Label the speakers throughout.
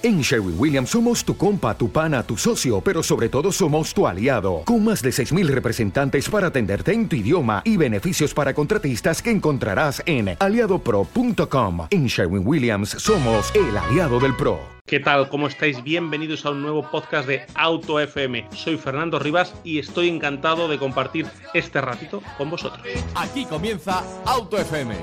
Speaker 1: En Sherwin Williams somos tu compa, tu pana, tu socio, pero sobre todo somos tu aliado, con más de 6.000 representantes para atenderte en tu idioma y beneficios para contratistas que encontrarás en aliadopro.com. En Sherwin Williams somos el aliado del PRO.
Speaker 2: ¿Qué tal? ¿Cómo estáis? Bienvenidos a un nuevo podcast de Auto FM. Soy Fernando Rivas y estoy encantado de compartir este ratito con vosotros.
Speaker 3: Aquí comienza Auto FM.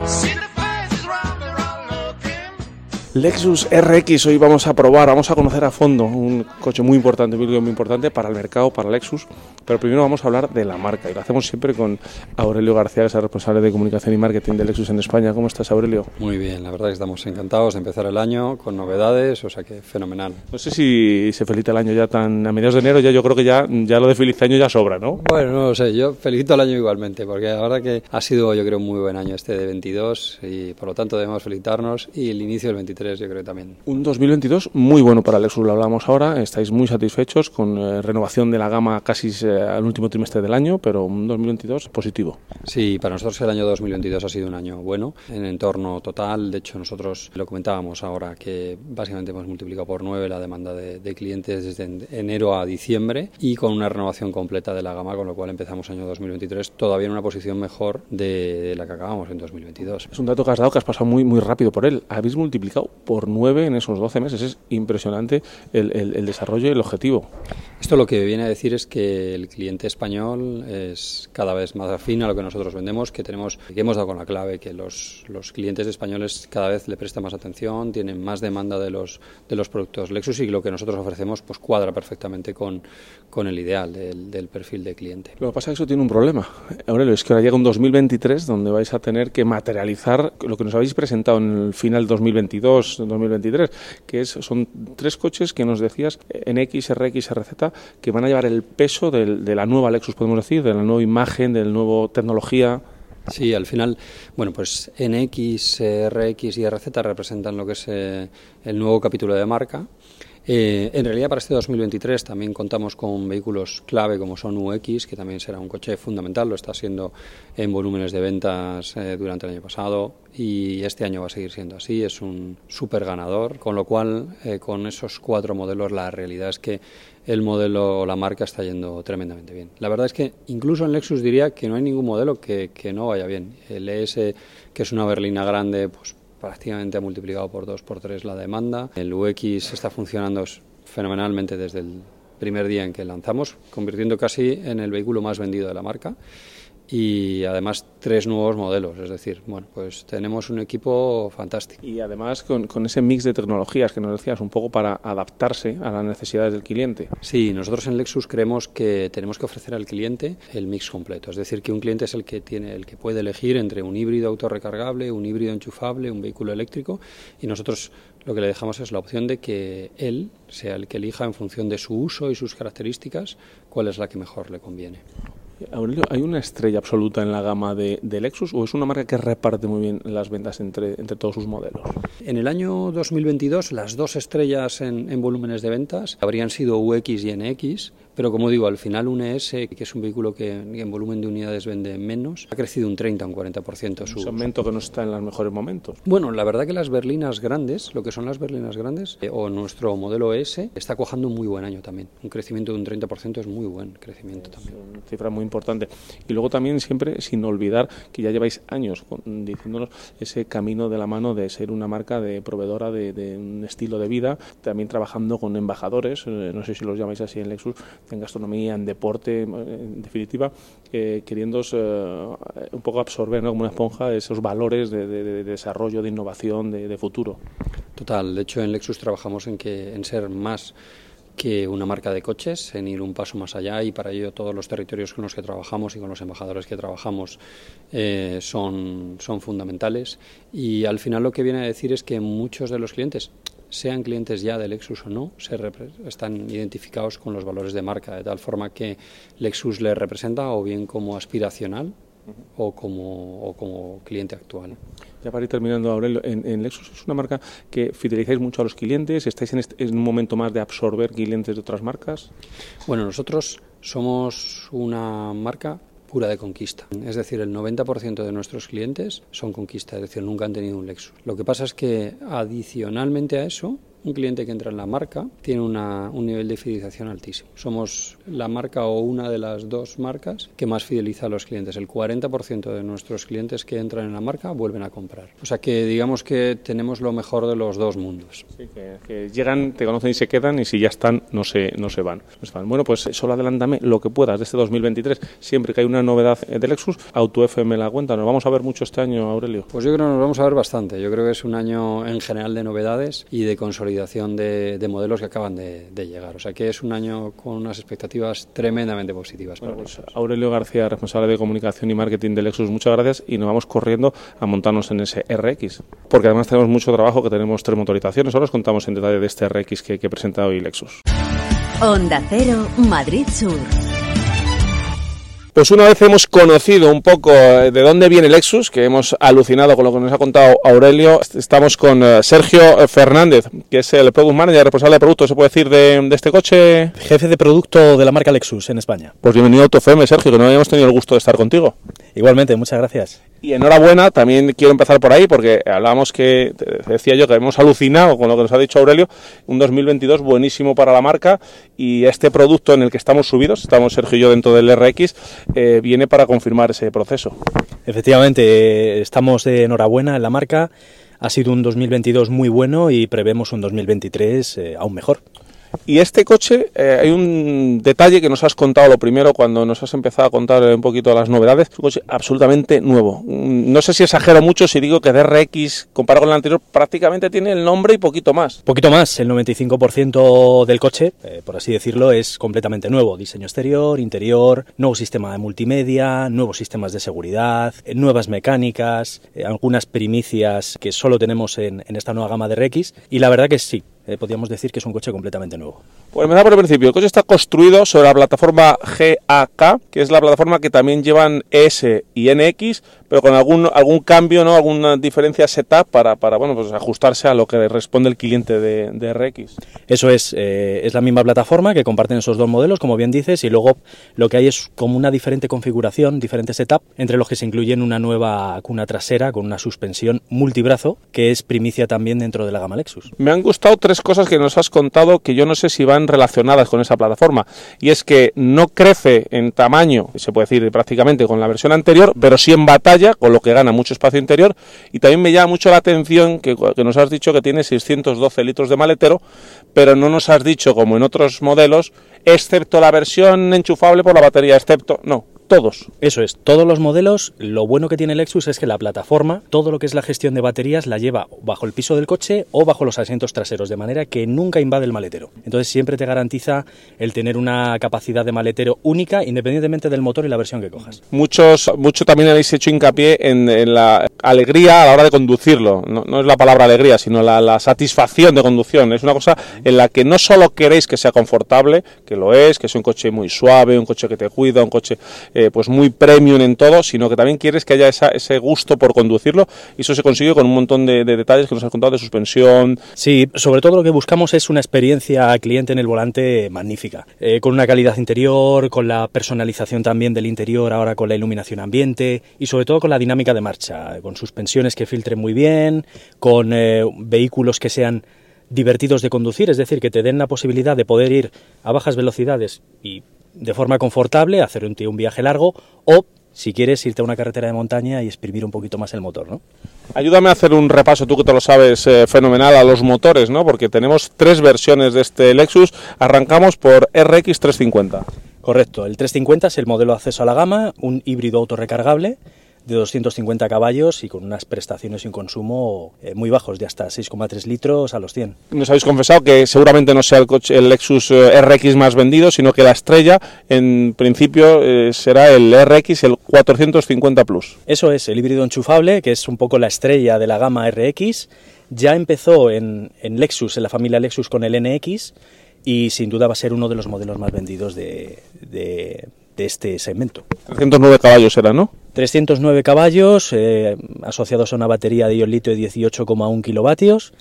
Speaker 4: Lexus RX hoy vamos a probar, vamos a conocer a fondo un coche muy importante, un muy importante para el mercado, para Lexus, pero primero vamos a hablar de la marca y lo hacemos siempre con Aurelio García, que es el responsable de comunicación y marketing de Lexus en España. ¿Cómo estás, Aurelio?
Speaker 5: Muy bien, la verdad que estamos encantados de empezar el año con novedades, o sea que fenomenal.
Speaker 4: No sé si se felicita el año ya tan a mediados de enero, ya yo creo que ya, ya lo de feliz año ya sobra, ¿no?
Speaker 5: Bueno, no lo sé, yo felicito el año igualmente, porque la verdad que ha sido yo creo un muy buen año este de 22 y por lo tanto debemos felicitarnos y el inicio del 23 yo creo también.
Speaker 4: Un 2022 muy bueno para Lexus, lo hablamos ahora, estáis muy satisfechos con eh, renovación de la gama casi eh, al último trimestre del año, pero un 2022 positivo.
Speaker 5: Sí, para nosotros el año 2022 ha sido un año bueno en entorno total, de hecho nosotros lo comentábamos ahora que básicamente hemos multiplicado por 9 la demanda de, clientes desde enero a diciembre y con una renovación completa de la gama, con lo cual empezamos año 2023 todavía en una posición mejor de, la que acabamos en 2022.
Speaker 4: Es un dato que has dado que has pasado muy, muy rápido por él. Habéis multiplicado por 9 en esos 12 meses. Es impresionante el, desarrollo y el objetivo.
Speaker 5: Esto lo que viene a decir es que el cliente español es cada vez más afín a lo que nosotros vendemos, que tenemos que hemos dado con la clave, que los, los clientes españoles cada vez le prestan más atención, tienen más demanda de los, de los productos Lexus y lo que nosotros ofrecemos pues cuadra perfectamente con, con el ideal del, del perfil de cliente.
Speaker 4: Lo que pasa es que eso tiene un problema, Aurelio, es que ahora llega un 2023 donde vais a tener que materializar lo que nos habéis presentado en el final 2022, 2023, que es, son tres coches que nos decías, NX, RX, RZ, que van a llevar el peso de la nueva Lexus, podemos decir, de la nueva imagen, de la nueva tecnología.
Speaker 5: Sí, al final, bueno, pues NX, RX y RZ representan lo que es eh, el nuevo capítulo de marca eh, en realidad para este 2023 también contamos con vehículos clave como son UX, que también será un coche fundamental, lo está siendo en volúmenes de ventas eh, durante el año pasado y este año va a seguir siendo así, es un súper ganador, con lo cual eh, con esos cuatro modelos la realidad es que el modelo la marca está yendo tremendamente bien. La verdad es que incluso en Lexus diría que no hay ningún modelo que, que no vaya bien. El ES, que es una berlina grande, pues prácticamente ha multiplicado por dos, por tres la demanda. El UX está funcionando fenomenalmente desde el primer día en que lanzamos, convirtiendo casi en el vehículo más vendido de la marca y además tres nuevos modelos. Es decir, bueno, pues tenemos un equipo fantástico.
Speaker 4: Y además con, con, ese mix de tecnologías que nos decías, un poco para adaptarse a las necesidades del cliente.
Speaker 5: Sí, nosotros en Lexus creemos que tenemos que ofrecer al cliente el mix completo. Es decir, que un cliente es el que tiene, el que puede elegir entre un híbrido autorrecargable, un híbrido enchufable, un vehículo eléctrico, y nosotros lo que le dejamos es la opción de que él sea el que elija en función de su uso y sus características cuál es la que mejor le conviene.
Speaker 4: Aurelio, ¿hay una estrella absoluta en la gama de, Lexus o es una marca que reparte muy bien las ventas entre, entre todos sus modelos?
Speaker 5: En el año 2022 las dos estrellas en, en volúmenes de ventas habrían sido UX y NX, pero como digo, al final un ES, que es un vehículo que en volumen de unidades vende menos, ha crecido un 30 o un 40% su...
Speaker 4: Un segmento que no está en los mejores momentos.
Speaker 5: Bueno, la verdad que las berlinas grandes, lo que son las berlinas grandes, eh, o nuestro modelo ES, está cojando un muy buen año también. Un crecimiento de un 30% es muy buen crecimiento también.
Speaker 4: Una cifra muy importante. Y luego también siempre sin olvidar que ya lleváis años diciéndonos ese camino de la mano de ser una marca de proveedora de, de un estilo de vida, también trabajando con embajadores, eh, no sé si los llamáis así en Lexus, en gastronomía, en deporte, en definitiva, eh, queriendo eh, un poco absorber como una esponja esos valores de, desarrollo, de innovación, de, futuro.
Speaker 5: Total, de hecho en Lexus trabajamos en, que, en ser más que una marca de coches, en ir un paso más allá y para ello todos los territorios con los que trabajamos y con los embajadores que trabajamos eh, son, son fundamentales y al final lo que viene a decir es que muchos de los clientes sean clientes ya de Lexus o no, se están identificados con los valores de marca, de tal forma que Lexus les representa o bien como aspiracional o, como, o como cliente actual.
Speaker 4: Ya para ir terminando, Aurelio, en, Lexus es una marca que fidelizáis mucho a los clientes, estáis en, en un momento más de absorber clientes de otras marcas.
Speaker 5: Bueno, nosotros somos una marca pura de conquista. Es decir, el 90% de nuestros clientes son conquista, es decir, nunca han tenido un Lexus. Lo que pasa es que adicionalmente a eso, un cliente que entra en la marca tiene una, un nivel de fidelización altísimo. Somos la marca o una de las dos marcas que más fideliza a los clientes. El 40% de nuestros clientes que entran en la marca vuelven a comprar. O sea que digamos que tenemos lo mejor de los dos mundos.
Speaker 4: Sí, que, llegan, te conocen y se quedan y si ya están no se, no se van. Bueno, pues solo adelántame lo que puedas de este 2023. Siempre que hay una novedad de Lexus, AutoFM la cuenta. ¿Nos vamos a ver mucho este año, Aurelio?
Speaker 5: Pues yo creo que nos vamos a ver bastante. Yo creo que es un año en general de novedades y de consolidación de, modelos que acaban de, llegar. O sea que es un año con unas expectativas tremendamente positivas. para
Speaker 4: pues, Aurelio García, responsable de comunicación y marketing de Lexus, muchas gracias y nos vamos corriendo a montarnos en ese RX. Porque además tenemos mucho trabajo, que tenemos tres motorizaciones. Ahora os contamos en detalle de este RX que, que presenta hoy Lexus.
Speaker 6: Onda Cero, Madrid Sur.
Speaker 4: Pues una vez hemos conocido un poco eh, de dónde viene Lexus, que hemos alucinado con lo que nos ha contado Aurelio, estamos con eh, Sergio Fernández, que es el Product Manager, responsable de producto, se puede decir, de, este coche.
Speaker 7: Jefe de producto de la marca Lexus en España.
Speaker 4: Pues bienvenido a TOFM, Sergio, que no habíamos tenido el gusto de estar contigo.
Speaker 7: Igualmente, muchas gracias.
Speaker 4: Y enhorabuena, también quiero empezar por ahí, porque hablábamos que, decía yo, que hemos alucinado con lo que nos ha dicho Aurelio, un 2022 buenísimo para la marca y este producto en el que estamos subidos, estamos Sergio y yo dentro del RX, eh, viene para confirmar ese proceso.
Speaker 7: Efectivamente, eh, estamos de enhorabuena en la marca. Ha sido un 2022 muy bueno y prevemos un 2023 eh, aún mejor.
Speaker 4: Y este coche, eh, hay un detalle que nos has contado lo primero cuando nos has empezado a contar un poquito las novedades. Es un coche absolutamente nuevo. Mm, no sé si exagero mucho si digo que DRX, comparado con el anterior, prácticamente tiene el nombre y poquito más.
Speaker 7: Poquito más. El 95% del coche, eh, por así decirlo, es completamente nuevo. Diseño exterior, interior, nuevo sistema de multimedia, nuevos sistemas de seguridad, eh, nuevas mecánicas, algunas primicias que solo tenemos en, en esta nueva gama de RX. Y la verdad que sí, eh, podríamos decir que es un coche completamente nuevo.
Speaker 4: Pues empezar por el principio. El coche está construido sobre la plataforma GAK, que es la plataforma que también llevan S y NX, pero con algún, algún cambio, ¿no? alguna diferencia setup para, para bueno, pues ajustarse a lo que responde el cliente de, de RX.
Speaker 7: Eso es, eh, es la misma plataforma que comparten esos dos modelos, como bien dices, y luego lo que hay es como una diferente configuración, diferente setup, entre los que se incluyen una nueva cuna trasera con una suspensión multibrazo, que es primicia también dentro de la gama Lexus.
Speaker 4: Me han gustado tres cosas que nos has contado que yo no sé si van relacionadas con esa plataforma, y es que no crece en tamaño, se puede decir prácticamente con la versión anterior, pero sí en batalla con lo que gana mucho espacio interior. Y también me llama mucho la atención que, nos has dicho que tiene 612 litros de maletero, pero no nos has dicho, como en otros modelos, excepto la versión enchufable por la batería, excepto, no, todos.
Speaker 7: Eso es, todos los modelos, lo bueno que tiene Lexus es que la plataforma, todo lo que es la gestión de baterías la lleva bajo el piso del coche o bajo los asientos traseros, de manera que nunca invade el maletero. Entonces siempre te garantiza el tener una capacidad de maletero única independientemente del motor y la versión que cojas.
Speaker 4: Muchos, mucho también habéis hecho hincapié en, la alegría a la hora de conducirlo. No, es la palabra alegría, sino la, la, satisfacción de conducción. Es una cosa en la que no solo queréis que sea confortable, que lo es, que es un coche muy suave, un coche que te cuida, un coche eh, pues muy premium en todo, sino que también quieres que haya ese gusto por conducirlo y eso se consigue con un montón de, detalles que nos has contado de suspensión.
Speaker 7: Sí, sobre todo lo que buscamos es una experiencia cliente en el volante magnífica, eh, con una calidad interior, con la personalización también del interior, ahora con la iluminación ambiente y sobre todo con la dinámica de marcha, con suspensiones que filtren muy bien, con eh, vehículos que sean divertidos de conducir, es decir, que te den la posibilidad de poder ir a bajas velocidades y de forma confortable, hacer un, un viaje largo o si quieres irte a una carretera de montaña y exprimir un poquito más el motor, ¿no?
Speaker 4: Ayúdame a hacer un repaso, tú que te lo sabes eh, fenomenal, a los motores, ¿no? Porque tenemos tres versiones de este Lexus. Arrancamos por RX 350.
Speaker 7: Correcto, el 350 es el modelo de acceso a la gama, un híbrido autorrecargable de 250 caballos y con unas prestaciones y un consumo eh, muy bajos, de hasta 6,3 litros a los 100.
Speaker 4: Nos habéis confesado que seguramente no sea el, coche, el Lexus eh, RX más vendido, sino que la estrella en principio eh, será el RX, el 450 Plus.
Speaker 7: Eso es, el híbrido enchufable, que es un poco la estrella de la gama RX. Ya empezó en, en Lexus, en la familia Lexus con el NX y sin duda va a ser uno de los modelos más vendidos de, de, este segmento.
Speaker 4: 309 caballos era, ¿no?
Speaker 7: 309 caballos eh, asociados a una batería de ion litio de 18,1 kilovatios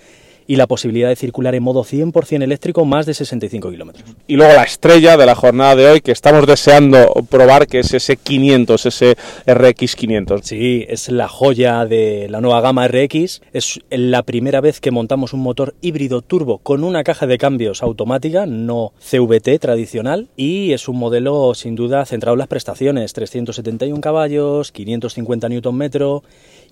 Speaker 7: y la posibilidad de circular en modo 100% eléctrico más de 65 kilómetros.
Speaker 4: Y luego la estrella de la jornada de hoy que estamos deseando probar, que es ese 500, ese RX 500.
Speaker 7: Sí, es la joya de la nueva gama RX. Es la primera vez que montamos un motor híbrido turbo con una caja de cambios automática, no CVT tradicional, y es un modelo sin duda centrado en las prestaciones, 371 caballos, 550 Nm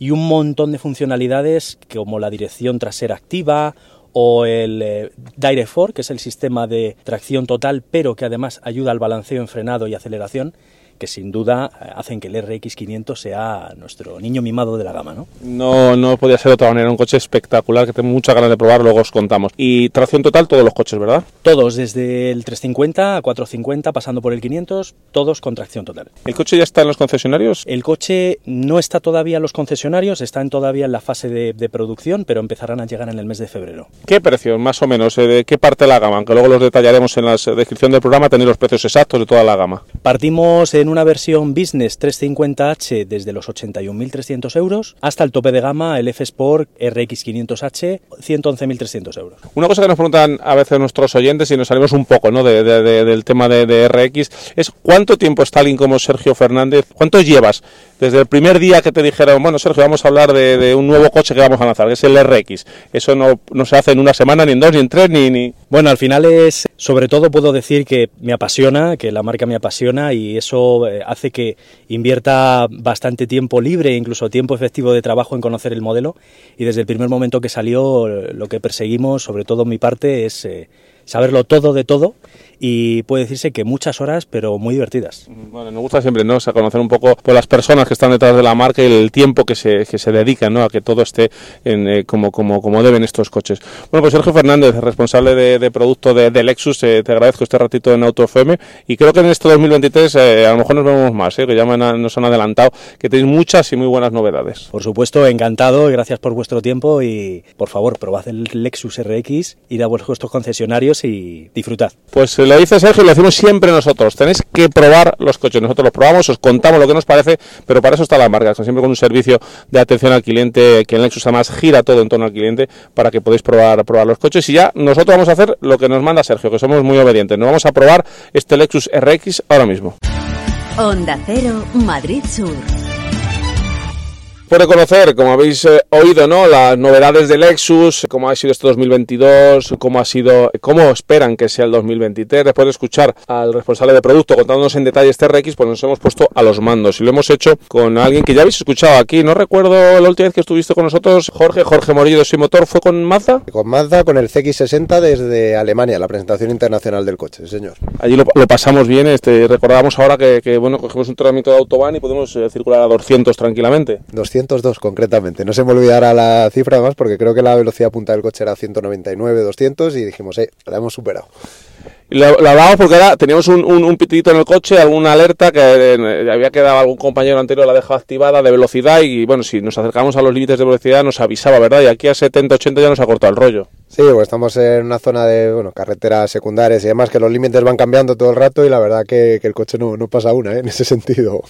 Speaker 7: y un montón de funcionalidades como la dirección trasera activa o el eh, Direct 4, que es el sistema de tracción total, pero que además ayuda al balanceo en frenado y aceleración que sin duda eh, hacen que el RX500 sea nuestro niño mimado de la gama, ¿no?
Speaker 4: No, no podía ser de otra manera, un coche espectacular que tengo muchas ganas de probar, luego os contamos. Y tracción total todos los coches, ¿verdad?
Speaker 7: Todos, desde el 350 a 450, pasando por el 500, todos con tracción total.
Speaker 4: ¿El coche ya está en los concesionarios?
Speaker 7: El coche no está todavía en los concesionarios, están todavía en la fase de, de producción, pero empezarán a llegar en el mes de febrero.
Speaker 4: ¿Qué precio, más o menos? eh, ¿De qué parte de la gama? Aunque luego los detallaremos en la descripción del programa, tenéis los precios exactos de toda la gama.
Speaker 7: Partimos en una versión Business 350H desde los 81.300 euros hasta el tope de gama, el F Sport RX500H, 111.300 euros.
Speaker 4: Una cosa que nos preguntan a veces nuestros oyentes y nos salimos un poco ¿no? de, de- de- del tema de, de RX es cuánto tiempo está alguien como Sergio Fernández, cuánto llevas desde el primer día que te dijeron, bueno Sergio, vamos a hablar de, un nuevo coche que vamos a lanzar, que es el RX. Eso no, se hace en una semana, ni en dos, ni en tres, ni... ni...
Speaker 7: Bueno, al final es, sobre todo puedo decir que me apasiona, que la marca me apasiona y eso eh, hace que invierta bastante tiempo libre, incluso tiempo efectivo de trabajo en conocer el modelo y desde el primer momento que salió lo que perseguimos, sobre todo mi parte, es eh, saberlo todo de todo y puede decirse que muchas horas, pero muy divertidas.
Speaker 4: Bueno, nos gusta siempre ¿no? O sea, conocer un poco pues, las personas que están detrás de la marca y el tiempo que se, que se dedican ¿no? a que todo esté en, eh, como, como, como deben estos coches. Bueno, pues Sergio Fernández, responsable de, de producto de, de Lexus, eh, te agradezco este ratito en Auto FM y creo que en este 2023 eh, a lo mejor nos vemos más, ¿eh? que ya han- nos han adelantado que tenéis muchas y muy buenas novedades.
Speaker 7: Por supuesto, encantado, gracias por vuestro tiempo y por favor, probad el Lexus RX, id a vuestros concesionarios y disfrutad.
Speaker 4: Pues eh, lo dice Sergio y lo decimos siempre nosotros. Tenéis que probar los coches. Nosotros los probamos, os contamos lo que nos parece, pero para eso está la marca. Siempre con un servicio de atención al cliente que en Lexus además gira todo en torno al cliente para que podáis probar, probar los coches. Y ya nosotros vamos a hacer lo que nos manda Sergio, que somos muy obedientes. Nos vamos a probar este Lexus RX ahora mismo.
Speaker 6: Onda Cero, Madrid Sur.
Speaker 4: Puede conocer, como habéis eh, oído, ¿no? las novedades de Lexus, cómo ha sido este 2022, cómo ha sido, cómo esperan que sea el 2023. Después de escuchar al responsable de producto contándonos en detalle este RX, pues nos hemos puesto a los mandos y lo hemos hecho con alguien que ya habéis escuchado aquí. No recuerdo la última vez que estuviste con nosotros, Jorge, Jorge Morillo de Motor, ¿fue con Mazda?
Speaker 8: Con Mazda, con el CX60 desde Alemania, la presentación internacional del coche, señor.
Speaker 4: Allí lo, lo pasamos bien, este, recordábamos ahora que, que, bueno, cogemos un tratamiento de autobahn y podemos eh, circular a 200 tranquilamente.
Speaker 8: 202 concretamente. No se me olvidará la cifra además porque creo que la velocidad punta del coche era 199, 200 y dijimos, eh, la hemos superado.
Speaker 4: Lo, lo hablábamos porque teníamos un, un, un pitidito en el coche, alguna alerta que eh, había quedado algún compañero anterior, la dejado activada de velocidad y bueno, si nos acercamos a los límites de velocidad nos avisaba, ¿verdad? Y aquí a 70, 80 ya nos ha cortado el rollo.
Speaker 8: Sí, pues estamos en una zona de bueno, carreteras secundarias y demás que los límites van cambiando todo el rato y la verdad que, que el coche no, no pasa una ¿eh? en ese sentido.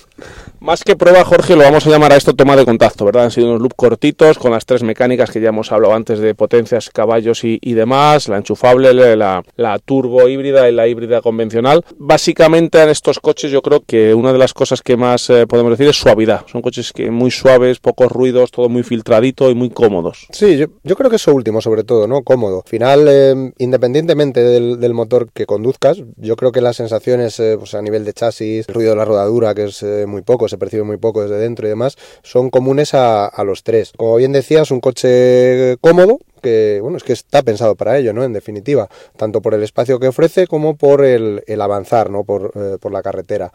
Speaker 4: Más que prueba, Jorge, lo vamos a llamar a esto toma de contacto, ¿verdad? Han sido unos loop cortitos con las tres mecánicas que ya hemos hablado antes de potencias, caballos y, y demás, la enchufable, la, la turbo híbrida y la híbrida convencional. Básicamente en estos coches yo creo que una de las cosas que más eh, podemos decir es suavidad. Son coches que muy suaves, pocos ruidos, todo muy filtradito y muy cómodos.
Speaker 8: Sí, yo, creo que eso último sobre todo, ¿no? Cómodo. Al final, eh, independientemente del, del, motor que conduzcas, yo creo que las sensaciones eh, pues a nivel de chasis, el ruido de la rodadura, que es eh, muy poco, se percibe muy poco desde dentro y demás, son comunes a, a los tres. Como bien decías, un coche cómodo, que bueno es que está pensado para ello no en definitiva tanto por el espacio que ofrece como por el, el avanzar no por, eh, por la carretera.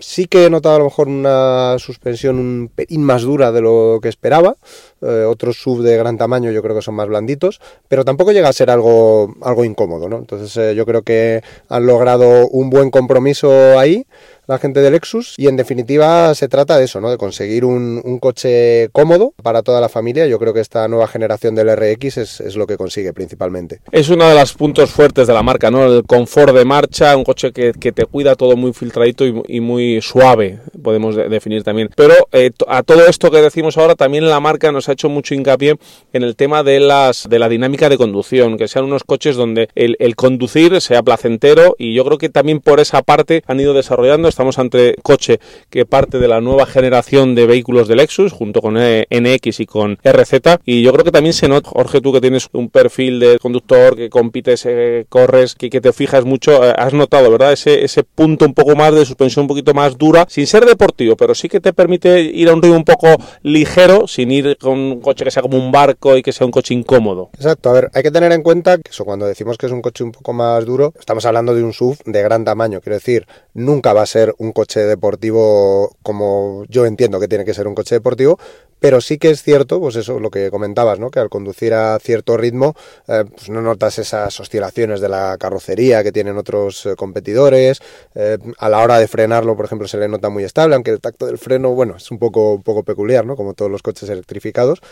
Speaker 8: Sí que he notado a lo mejor una suspensión un pelín más dura de lo que esperaba eh, otros sub de gran tamaño yo creo que son más blanditos pero tampoco llega a ser algo algo incómodo no entonces eh, yo creo que han logrado un buen compromiso ahí la gente de Lexus y en definitiva se trata de eso, ¿no? De conseguir un, un coche cómodo para toda la familia. Yo creo que esta nueva generación del RX es, es lo que consigue principalmente.
Speaker 4: Es uno de los puntos fuertes de la marca, ¿no? El confort de marcha, un coche que, que te cuida todo muy filtradito y, y muy suave, podemos de, definir también. Pero eh, a todo esto que decimos ahora, también la marca nos ha hecho mucho hincapié en el tema de las de la dinámica de conducción, que sean unos coches donde el, el conducir sea placentero y yo creo que también por esa parte han ido desarrollando, estamos ante coche que parte de la nueva generación de vehículos de Lexus, junto con eh, NX y con RZ, y yo creo que también se nota, Jorge, tú que tienes un perfil de conductor, que compites, eh, corres, que, te fijas mucho, eh, has notado, ¿verdad? Ese, ese punto un poco más de suspensión un poquito más dura, sin ser deportivo, pero sí que te permite ir a un ritmo un poco ligero, sin ir con un coche que sea como un barco y que sea un coche incómodo.
Speaker 8: Exacto, a ver, hay que tener en cuenta que eso cuando decimos que es un coche un poco más duro, estamos hablando de un SUV de gran tamaño, quiero decir, nunca va a ser un coche deportivo como yo entiendo que tiene que ser un coche deportivo, pero sí que es cierto, pues eso, lo que comentabas, ¿no? Que al conducir a cierto ritmo, eh, pues no notas esas oscilaciones de la carrocería que tienen otros eh, competidores. Eh, a la hora de frenarlo, por ejemplo, se le nota muy estable, aunque el tacto del freno, bueno, es un poco, un poco peculiar, ¿no? Como todos los coches electrificados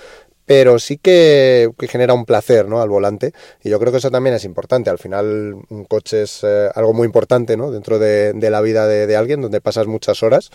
Speaker 8: pero sí que, genera un placer ¿no? al volante y yo creo que eso también es importante. Al final un coche es eh, algo muy importante ¿no? dentro de, de la vida de, de, alguien donde pasas muchas horas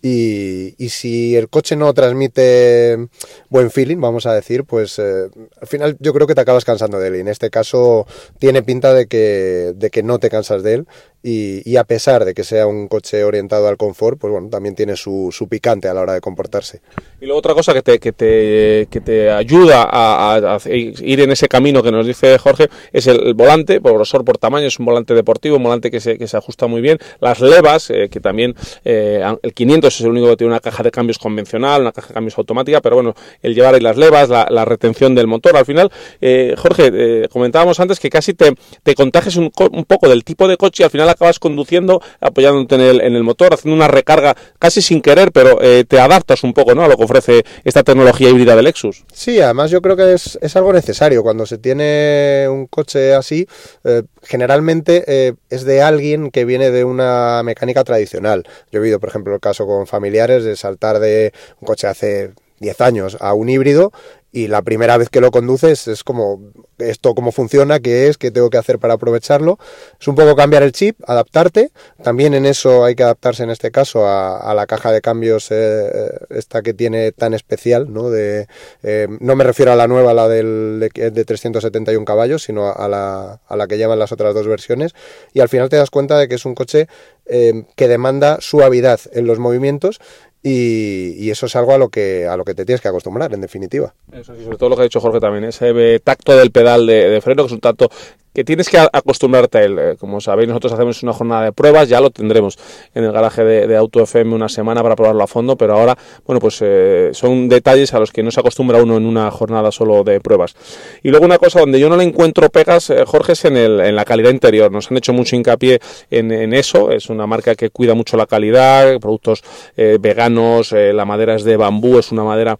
Speaker 8: y, y, si el coche no transmite buen feeling, vamos a decir, pues eh, al final yo creo que te acabas cansando de él. Y en este caso tiene pinta de que, de que no te cansas de él. Y, y, a pesar de que sea un coche orientado al confort, pues bueno, también tiene su, su picante a la hora de comportarse.
Speaker 4: Y luego otra cosa que te, que te, que te ayuda a, ir en ese camino que nos dice Jorge es el, volante, por grosor, por tamaño, es un volante deportivo, un volante que se, que se ajusta muy bien. Las levas, eh, que también eh, el 500 es el único que tiene una caja de cambios convencional, una caja de cambios automática, pero bueno, el llevar ahí las levas, la, la retención del motor, al final, eh, Jorge, comentábamos antes que casi te, te contagias un, un, poco del tipo de coche y al final acabas conduciendo, apoyándote en el, en el motor, haciendo una recarga casi sin querer, pero te adaptas un poco ¿no? a lo que ofrece esta tecnología híbrida de Lexus.
Speaker 8: Sí, además yo creo que es, es algo necesario. Cuando se tiene un coche así, eh, generalmente eh, es de alguien que viene de una mecánica tradicional. Yo he visto, por ejemplo, el caso con familiares de saltar de un coche hace 10 años a un híbrido y la primera vez que lo conduces es como esto cómo funciona, qué es, qué tengo que hacer para aprovecharlo. Es un poco cambiar el chip, adaptarte. También en eso hay que adaptarse en este caso a, la caja de cambios eh, esta que tiene tan especial, ¿no? De, eh, no me refiero a la nueva, la del, de, de 371 caballos, sino a la, a la que llevan las otras dos versiones. Y al final te das cuenta de que es un coche eh, que demanda suavidad en los movimientos y, y, eso es algo a lo que a lo que te tienes que acostumbrar en definitiva.
Speaker 4: Eso sí sobre todo lo que ha dicho Jorge también ese tacto del pedal de, de freno que es un tacto que tienes que acostumbrarte a él. Eh, como sabéis, nosotros hacemos una jornada de pruebas, ya lo tendremos en el garaje de, Auto FM una semana para probarlo a fondo, pero ahora, bueno, pues eh, son detalles a los que no se acostumbra uno en una jornada solo de pruebas. Y luego una cosa donde yo no le encuentro pegas, eh, Jorge, es en, el, en, la calidad interior. Nos han hecho mucho hincapié en, eso. Es una marca que cuida mucho la calidad, productos eh, veganos, la madera es de bambú, es una madera...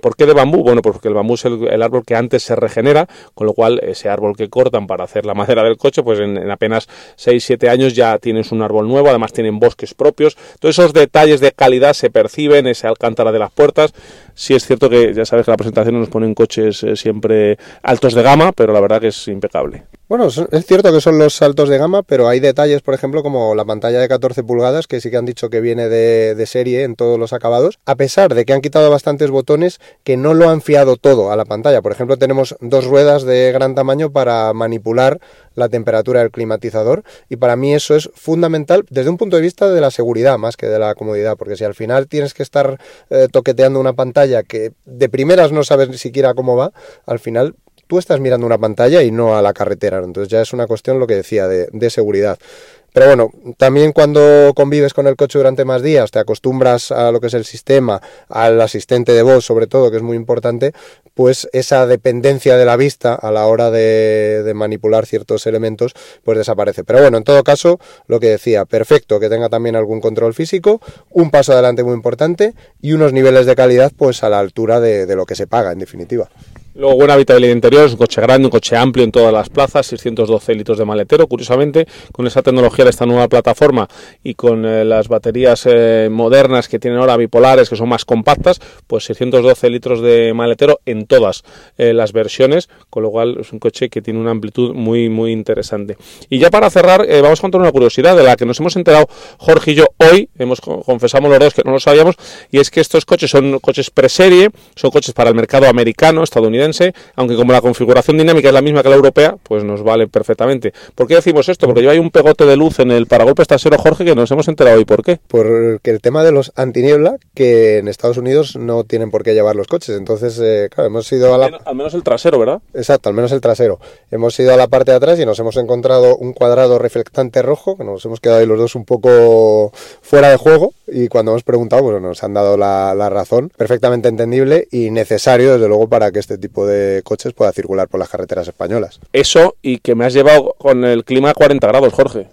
Speaker 4: ¿Por qué de bambú? Bueno, pues porque el bambú es el, árbol que antes se regenera, con lo cual ese árbol que cortan para hacer la madera del coche, pues en, en apenas 6-7 años ya tienes un árbol nuevo, además tienen bosques propios. Todos esos detalles de calidad se perciben, ese alcántara de las puertas. Sí es cierto que ya sabes que la presentación nos ponen coches eh, siempre altos de gama, pero la verdad que es impecable.
Speaker 8: Bueno, es cierto que son los saltos de gama, pero hay detalles, por ejemplo, como la pantalla de 14 pulgadas, que sí que han dicho que viene de, de, serie en todos los acabados, a pesar de que han quitado bastantes botones que no lo han fiado todo a la pantalla. Por ejemplo, tenemos dos ruedas de gran tamaño para manipular la temperatura del climatizador y para mí eso es fundamental desde un punto de vista de la seguridad más que de la comodidad, porque si al final tienes que estar eh, toqueteando una pantalla que de primeras no sabes ni siquiera cómo va, al final tú estás mirando una pantalla y no a la carretera. Entonces ya es una cuestión, lo que decía, de, de seguridad. Pero bueno, también cuando convives con el coche durante más días, te acostumbras a lo que es el sistema, al asistente de voz sobre todo, que es muy importante, pues esa dependencia de la vista a la hora de, de, manipular ciertos elementos, pues desaparece. Pero bueno, en todo caso, lo que decía, perfecto que tenga también algún control físico, un paso adelante muy importante y unos niveles de calidad pues a la altura de, de lo que se paga en definitiva.
Speaker 4: Luego buena habitabilidad interior, es un coche grande, un coche amplio en todas las plazas, 612 litros de maletero, curiosamente, con esa tecnología de esta nueva plataforma y con eh, las baterías eh, modernas que tienen ahora bipolares, que son más compactas, pues 612 litros de maletero en todas eh, las versiones, con lo cual es un coche que tiene una amplitud muy, muy interesante. Y ya para cerrar, vamos a contar una curiosidad de la que nos hemos enterado Jorge y yo hoy, hemos confesamos los dos que no lo sabíamos, y es que estos coches son coches preserie, son coches para el mercado americano, estadounidense, aunque como la configuración dinámica es la misma que la europea, pues nos vale perfectamente. ¿Por qué decimos esto? Porque lleva ahí un pegote de luz en el paragolpes trasero, Jorge, que nos hemos enterado hoy. ¿Por qué?
Speaker 8: Porque el tema de los antiniebla, que en Estados Unidos no tienen por qué llevar los coches. Entonces, eh, claro, hemos ido a la...
Speaker 4: Al menos el trasero, ¿verdad?
Speaker 8: Exacto, al menos el trasero. Hemos ido a la parte de atrás y nos hemos encontrado un cuadrado reflectante rojo, que nos hemos quedado ahí los dos un poco fuera de juego y cuando hemos preguntado, bueno, nos han dado la, la razón, perfectamente entendible y necesario, desde luego, para que este tipo de coches pueda circular por las carreteras españolas.
Speaker 4: Eso y que me has llevado con el clima a 40 grados, Jorge.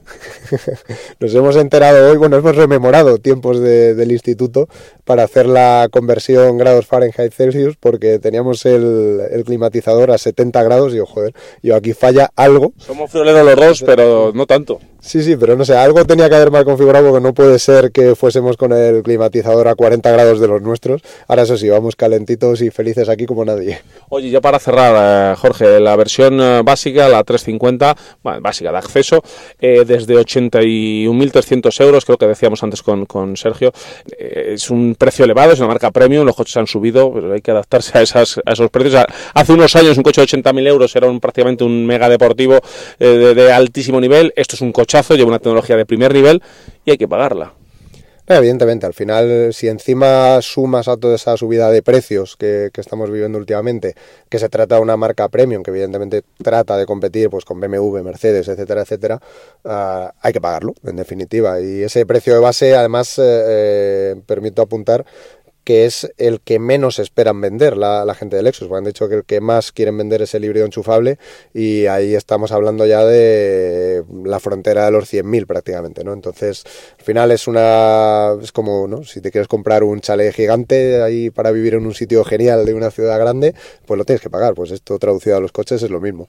Speaker 8: Nos hemos enterado hoy, bueno, hemos rememorado tiempos del instituto para hacer la conversión grados Fahrenheit Celsius porque teníamos el, climatizador a 70 grados y yo, joder, yo aquí falla algo.
Speaker 4: Somos frioleros los dos, pero no tanto.
Speaker 8: Sí, sí, pero no sé, algo tenía que haber mal configurado porque no puede ser que fuésemos con el climatizador a 40 grados de los nuestros. Ahora eso sí, vamos calentitos y felices aquí como nadie.
Speaker 4: Oye, ya para cerrar, eh, Jorge, la versión eh, básica, la 350, básica de acceso, eh, desde 81.300 euros, creo que decíamos antes con, con Sergio, es un precio elevado, es una marca premium, los coches han subido, pero hay que adaptarse a, esas, a esos precios. Hace unos años un coche de 80.000 euros era un, prácticamente un mega deportivo de, de altísimo nivel, esto es un coche lleva una tecnología de primer nivel y hay que pagarla.
Speaker 8: Evidentemente, al final, si encima sumas a toda esa subida de precios que, estamos viviendo últimamente, que se trata de una marca premium, que evidentemente trata de competir pues, con BMW, Mercedes, etcétera, etcétera, ah, hay que pagarlo, en definitiva. Y ese precio de base, además, eh, eh, permito apuntar que es el que menos esperan vender la, gente de Lexus. han dicho que el que más quieren vender es el híbrido enchufable y ahí estamos hablando ya de la frontera de los 100.000 prácticamente, ¿no? Entonces, al final es una... es como, ¿no? Si te quieres comprar un chalet gigante ahí para vivir en un sitio genial de una ciudad grande, pues lo tienes que pagar. Pues esto traducido a los coches es lo mismo.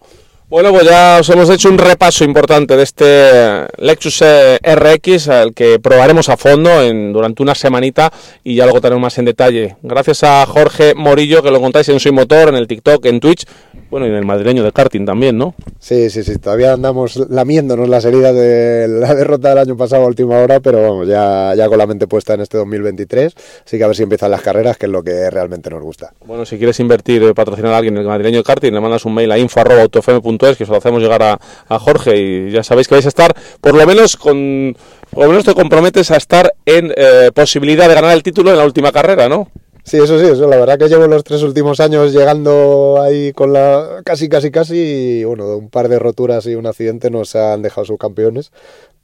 Speaker 4: Bueno, pues ya os hemos hecho un repaso importante de este Lexus eh, RX, al que probaremos a fondo en, durante una semanita y ya luego tenemos más en detalle. Gracias a Jorge Morillo, que lo contáis en Soy Motor, en el TikTok, en Twitch, bueno, y en el madrileño de karting también, ¿no?
Speaker 8: Sí, sí, sí, todavía andamos lamiéndonos las heridas de la derrota del año pasado a última hora, pero vamos, ya, ya con la mente puesta en este 2023, así que a ver si empiezan las carreras, que es lo que realmente nos gusta.
Speaker 4: Bueno, si quieres invertir, eh, patrocinar a alguien en el madrileño de karting, le mandas un mail a info.autofm.com es que os hacemos llegar a, Jorge y ya sabéis que vais a estar, por lo menos con, por lo menos te comprometes a estar en eh, posibilidad de ganar el título en la última carrera, ¿no?
Speaker 8: Sí, eso sí, eso. La verdad que llevo los tres últimos años llegando ahí con la casi, casi, casi. Y bueno, un par de roturas y un accidente nos han dejado subcampeones.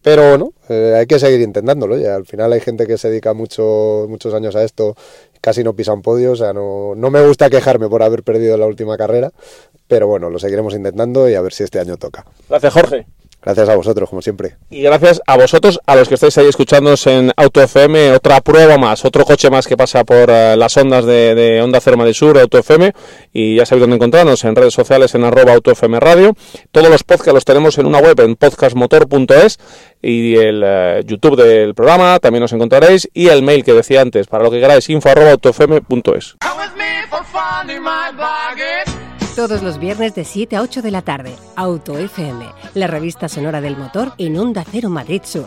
Speaker 8: Pero bueno, eh, hay que seguir intentándolo. Ya. Al final hay gente que se dedica mucho, muchos años a esto, casi no pisan podio. O sea, no, no me gusta quejarme por haber perdido la última carrera. Pero bueno, lo seguiremos intentando y a ver si este año toca.
Speaker 4: Gracias, Jorge.
Speaker 8: Gracias a vosotros, como siempre.
Speaker 4: Y gracias a vosotros, a los que estáis ahí escuchándonos en Auto FM, otra prueba más, otro coche más que pasa por eh, las ondas de, Onda Cerma del Sur, Auto FM, y ya sabéis dónde encontrarnos, en redes sociales, en arroba Auto FM Radio. Todos los podcasts los tenemos en una web, en podcastmotor.es, y el eh, YouTube del programa también os encontraréis, y el mail que decía antes, para lo que queráis, info arroba autofm.es.
Speaker 6: Todos los viernes de 7 a 8 de la tarde. Auto FM, la revista sonora del motor en Onda Cero Madrid Sur.